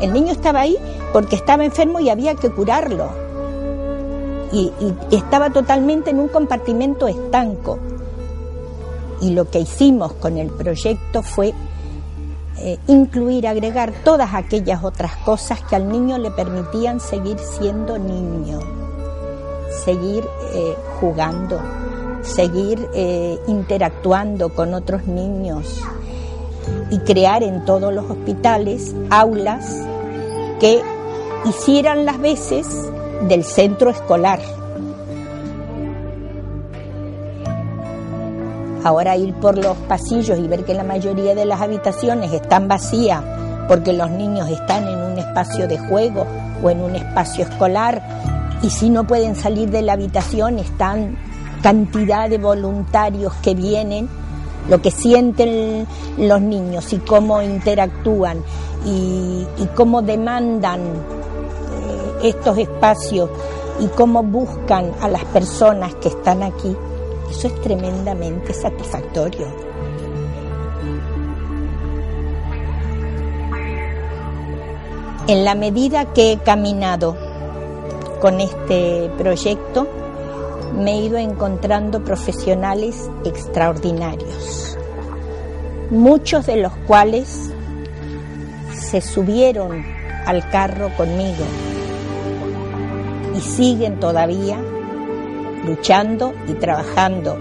El niño estaba ahí porque estaba enfermo y había que curarlo. Y, estaba totalmente en un compartimento estanco. Y lo que hicimos con el proyecto fue eh, incluir, agregar todas aquellas otras cosas que al niño le permitían seguir siendo niño, seguir eh, jugando, seguir eh, interactuando con otros niños y crear en todos los hospitales aulas que hicieran las veces del centro escolar. Ahora ir por los pasillos y ver que la mayoría de las habitaciones están vacías porque los niños están en un espacio de juego o en un espacio escolar y si no pueden salir de la habitación están cantidad de voluntarios que vienen, lo que sienten los niños y cómo interactúan y, cómo demandan eh, estos espacios y cómo buscan a las personas que están aquí, eso es tremendamente satisfactorio. En la medida que he caminado con este proyecto, me he ido encontrando profesionales extraordinarios, muchos de los cuales se subieron al carro conmigo y siguen todavía luchando y trabajando